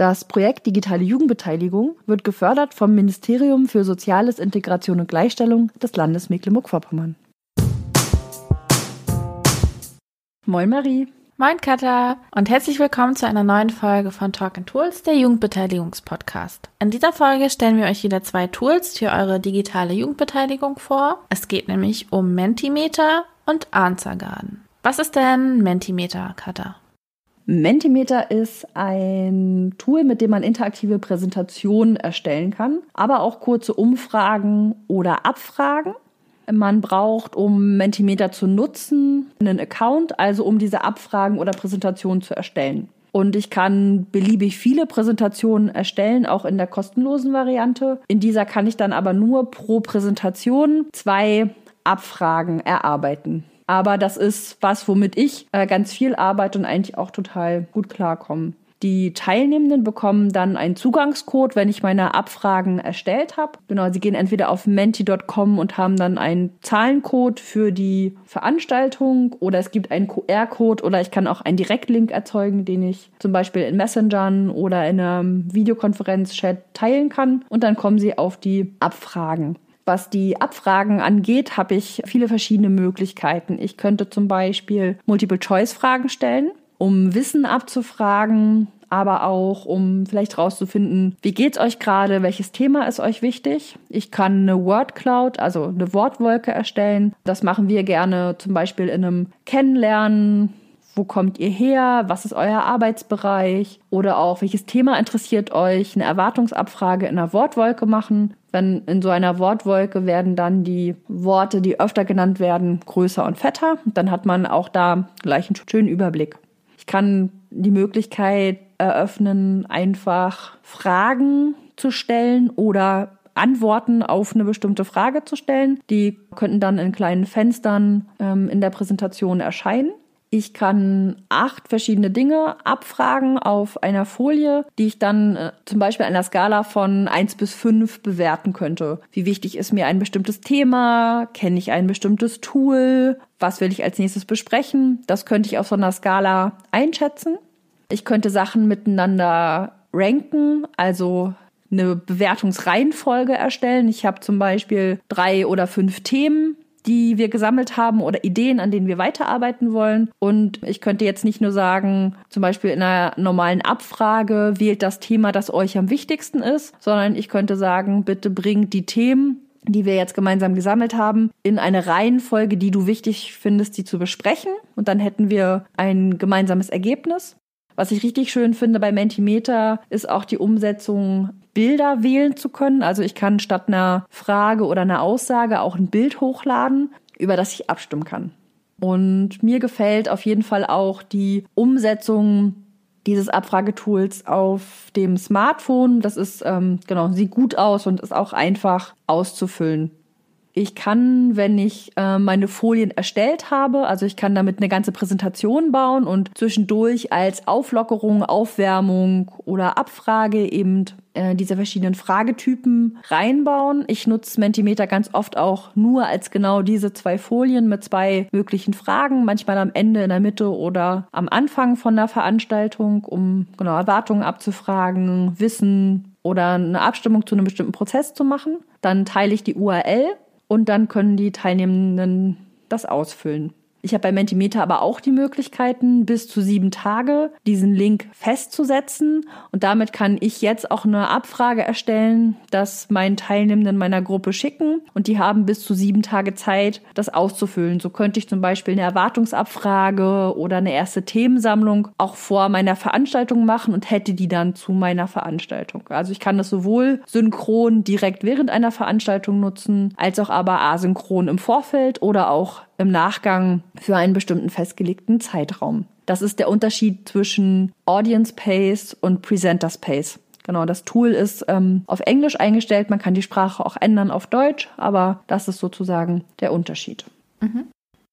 Das Projekt Digitale Jugendbeteiligung wird gefördert vom Ministerium für Soziales, Integration und Gleichstellung des Landes Mecklenburg-Vorpommern. Moin Marie. Moin Katha und herzlich willkommen zu einer neuen Folge von Talk and Tools, der Jugendbeteiligungspodcast. In dieser Folge stellen wir euch wieder zwei Tools für eure digitale Jugendbeteiligung vor. Es geht nämlich um Mentimeter und Answergarden. Was ist denn Mentimeter, Katha? Mentimeter ist ein Tool, mit dem man interaktive Präsentationen erstellen kann, aber auch kurze Umfragen oder Abfragen. Man braucht, um Mentimeter zu nutzen, einen Account, also um diese Abfragen oder Präsentationen zu erstellen. Und ich kann beliebig viele Präsentationen erstellen, auch in der kostenlosen Variante. In dieser kann ich dann aber nur pro Präsentation zwei Abfragen erarbeiten. Aber das ist was, womit ich äh, ganz viel arbeite und eigentlich auch total gut klarkomme. Die Teilnehmenden bekommen dann einen Zugangscode, wenn ich meine Abfragen erstellt habe. Genau, sie gehen entweder auf menti.com und haben dann einen Zahlencode für die Veranstaltung oder es gibt einen QR-Code oder ich kann auch einen Direktlink erzeugen, den ich zum Beispiel in Messengern oder in einem Videokonferenz-Chat teilen kann und dann kommen sie auf die Abfragen. Was die Abfragen angeht, habe ich viele verschiedene Möglichkeiten. Ich könnte zum Beispiel Multiple-Choice-Fragen stellen um Wissen abzufragen, aber auch um vielleicht rauszufinden, wie geht's euch gerade, welches Thema ist euch wichtig. Ich kann eine Word Cloud, also eine Wortwolke erstellen. Das machen wir gerne zum Beispiel in einem Kennenlernen. Wo kommt ihr her? Was ist euer Arbeitsbereich? Oder auch, welches Thema interessiert euch? Eine Erwartungsabfrage in einer Wortwolke machen. Dann in so einer Wortwolke werden dann die Worte, die öfter genannt werden, größer und fetter. Dann hat man auch da gleich einen schönen Überblick. Ich kann die Möglichkeit eröffnen, einfach Fragen zu stellen oder Antworten auf eine bestimmte Frage zu stellen. Die könnten dann in kleinen Fenstern ähm, in der Präsentation erscheinen. Ich kann acht verschiedene Dinge abfragen auf einer Folie, die ich dann äh, zum Beispiel einer Skala von eins bis fünf bewerten könnte. Wie wichtig ist mir ein bestimmtes Thema? Kenne ich ein bestimmtes Tool? Was will ich als nächstes besprechen? Das könnte ich auf so einer Skala einschätzen. Ich könnte Sachen miteinander ranken, also eine Bewertungsreihenfolge erstellen. Ich habe zum Beispiel drei oder fünf Themen die wir gesammelt haben oder Ideen, an denen wir weiterarbeiten wollen. Und ich könnte jetzt nicht nur sagen, zum Beispiel in einer normalen Abfrage wählt das Thema, das euch am wichtigsten ist, sondern ich könnte sagen, bitte bringt die Themen, die wir jetzt gemeinsam gesammelt haben, in eine Reihenfolge, die du wichtig findest, die zu besprechen. Und dann hätten wir ein gemeinsames Ergebnis. Was ich richtig schön finde bei Mentimeter ist auch die Umsetzung Bilder wählen zu können. Also ich kann statt einer Frage oder einer Aussage auch ein Bild hochladen, über das ich abstimmen kann. Und mir gefällt auf jeden Fall auch die Umsetzung dieses Abfragetools auf dem Smartphone. Das ist, ähm, genau, sieht gut aus und ist auch einfach auszufüllen. Ich kann, wenn ich äh, meine Folien erstellt habe, also ich kann damit eine ganze Präsentation bauen und zwischendurch als Auflockerung, Aufwärmung oder Abfrage eben äh, diese verschiedenen Fragetypen reinbauen. Ich nutze Mentimeter ganz oft auch nur als genau diese zwei Folien mit zwei möglichen Fragen, manchmal am Ende, in der Mitte oder am Anfang von der Veranstaltung, um genau Erwartungen abzufragen, Wissen oder eine Abstimmung zu einem bestimmten Prozess zu machen. Dann teile ich die URL und dann können die Teilnehmenden das ausfüllen. Ich habe bei Mentimeter aber auch die Möglichkeiten, bis zu sieben Tage diesen Link festzusetzen. Und damit kann ich jetzt auch eine Abfrage erstellen, das meinen Teilnehmenden meiner Gruppe schicken. Und die haben bis zu sieben Tage Zeit, das auszufüllen. So könnte ich zum Beispiel eine Erwartungsabfrage oder eine erste Themensammlung auch vor meiner Veranstaltung machen und hätte die dann zu meiner Veranstaltung. Also ich kann das sowohl synchron direkt während einer Veranstaltung nutzen, als auch aber asynchron im Vorfeld oder auch im Nachgang für einen bestimmten festgelegten Zeitraum. Das ist der Unterschied zwischen Audience Pace und Presenter Space. Genau, das Tool ist ähm, auf Englisch eingestellt. Man kann die Sprache auch ändern auf Deutsch, aber das ist sozusagen der Unterschied. Mhm.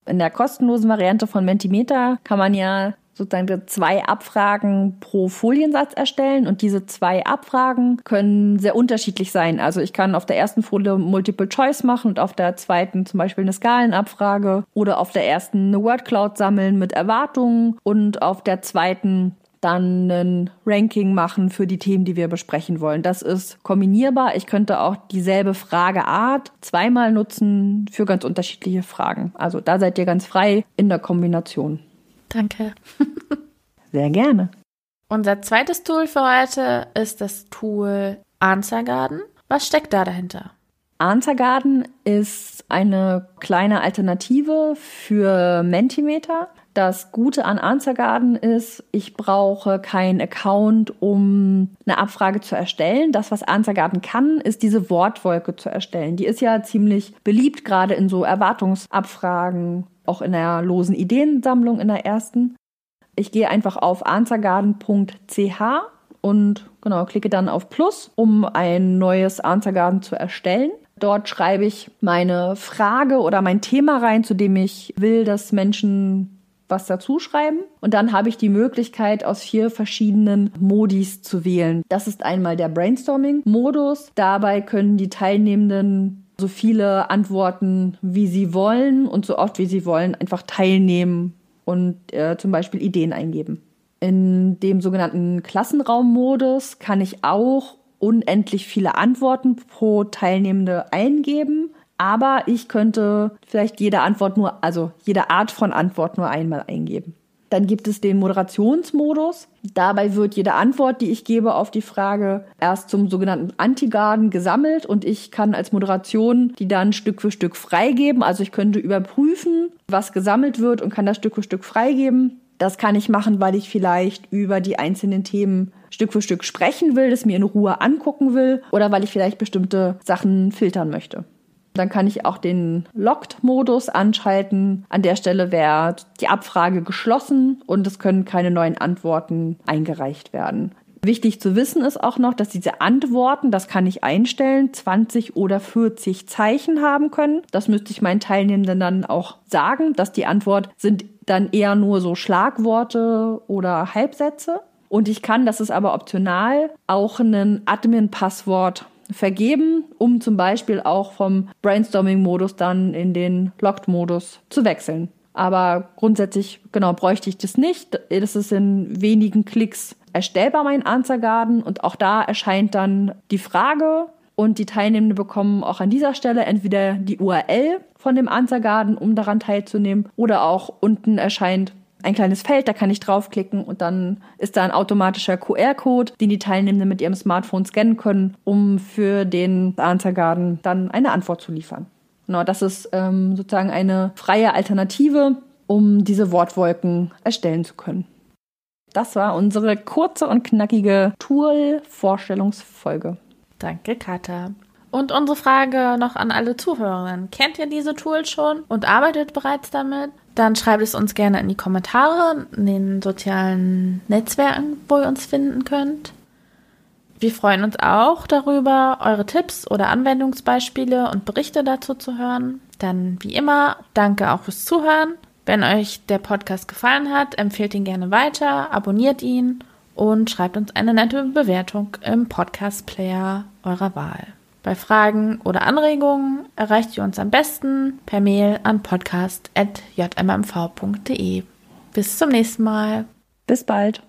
In der kostenlosen Variante von Mentimeter kann man ja sozusagen zwei Abfragen pro Foliensatz erstellen und diese zwei Abfragen können sehr unterschiedlich sein. Also ich kann auf der ersten Folie Multiple Choice machen und auf der zweiten zum Beispiel eine Skalenabfrage oder auf der ersten eine Wordcloud sammeln mit Erwartungen und auf der zweiten dann ein Ranking machen für die Themen, die wir besprechen wollen. Das ist kombinierbar. Ich könnte auch dieselbe Frageart zweimal nutzen für ganz unterschiedliche Fragen. Also da seid ihr ganz frei in der Kombination. Danke. Sehr gerne. Unser zweites Tool für heute ist das Tool Answer Garden. Was steckt da dahinter? Answer Garden ist eine kleine Alternative für Mentimeter. Das Gute an Answer Garden ist, ich brauche keinen Account, um eine Abfrage zu erstellen. Das, was Answer Garden kann, ist diese Wortwolke zu erstellen. Die ist ja ziemlich beliebt, gerade in so Erwartungsabfragen auch in der losen Ideensammlung in der ersten. Ich gehe einfach auf answergarden.ch und genau klicke dann auf Plus, um ein neues Answergarden zu erstellen. Dort schreibe ich meine Frage oder mein Thema rein, zu dem ich will, dass Menschen was dazu schreiben. Und dann habe ich die Möglichkeit, aus vier verschiedenen Modis zu wählen. Das ist einmal der Brainstorming-Modus. Dabei können die Teilnehmenden so viele Antworten, wie sie wollen und so oft, wie sie wollen, einfach teilnehmen und äh, zum Beispiel Ideen eingeben. In dem sogenannten Klassenraummodus kann ich auch unendlich viele Antworten pro Teilnehmende eingeben, aber ich könnte vielleicht jede Antwort nur, also jede Art von Antwort nur einmal eingeben. Dann gibt es den Moderationsmodus. Dabei wird jede Antwort, die ich gebe auf die Frage, erst zum sogenannten Antigarden gesammelt und ich kann als Moderation die dann Stück für Stück freigeben. Also ich könnte überprüfen, was gesammelt wird und kann das Stück für Stück freigeben. Das kann ich machen, weil ich vielleicht über die einzelnen Themen Stück für Stück sprechen will, das mir in Ruhe angucken will oder weil ich vielleicht bestimmte Sachen filtern möchte. Dann kann ich auch den Locked-Modus anschalten. An der Stelle wäre die Abfrage geschlossen und es können keine neuen Antworten eingereicht werden. Wichtig zu wissen ist auch noch, dass diese Antworten, das kann ich einstellen, 20 oder 40 Zeichen haben können. Das müsste ich meinen Teilnehmenden dann auch sagen, dass die Antwort sind dann eher nur so Schlagworte oder Halbsätze. Und ich kann, das ist aber optional, auch ein Admin-Passwort vergeben, um zum Beispiel auch vom Brainstorming-Modus dann in den Locked-Modus zu wechseln. Aber grundsätzlich, genau, bräuchte ich das nicht. Das ist in wenigen Klicks erstellbar, mein Answer. Und auch da erscheint dann die Frage und die Teilnehmenden bekommen auch an dieser Stelle entweder die URL von dem Answer um daran teilzunehmen, oder auch unten erscheint ein kleines Feld, da kann ich draufklicken und dann ist da ein automatischer QR-Code, den die Teilnehmenden mit ihrem Smartphone scannen können, um für den Answer Garden dann eine Antwort zu liefern. Genau, das ist ähm, sozusagen eine freie Alternative, um diese Wortwolken erstellen zu können. Das war unsere kurze und knackige Tool-Vorstellungsfolge. Danke, Katha. Und unsere Frage noch an alle Zuhörerinnen. Kennt ihr diese Tools schon und arbeitet bereits damit? Dann schreibt es uns gerne in die Kommentare, in den sozialen Netzwerken, wo ihr uns finden könnt. Wir freuen uns auch darüber, eure Tipps oder Anwendungsbeispiele und Berichte dazu zu hören. Dann wie immer, danke auch fürs Zuhören. Wenn euch der Podcast gefallen hat, empfehlt ihn gerne weiter, abonniert ihn und schreibt uns eine nette Bewertung im Podcast-Player eurer Wahl. Bei Fragen oder Anregungen erreicht ihr uns am besten per Mail an podcast.jmmv.de. Bis zum nächsten Mal. Bis bald.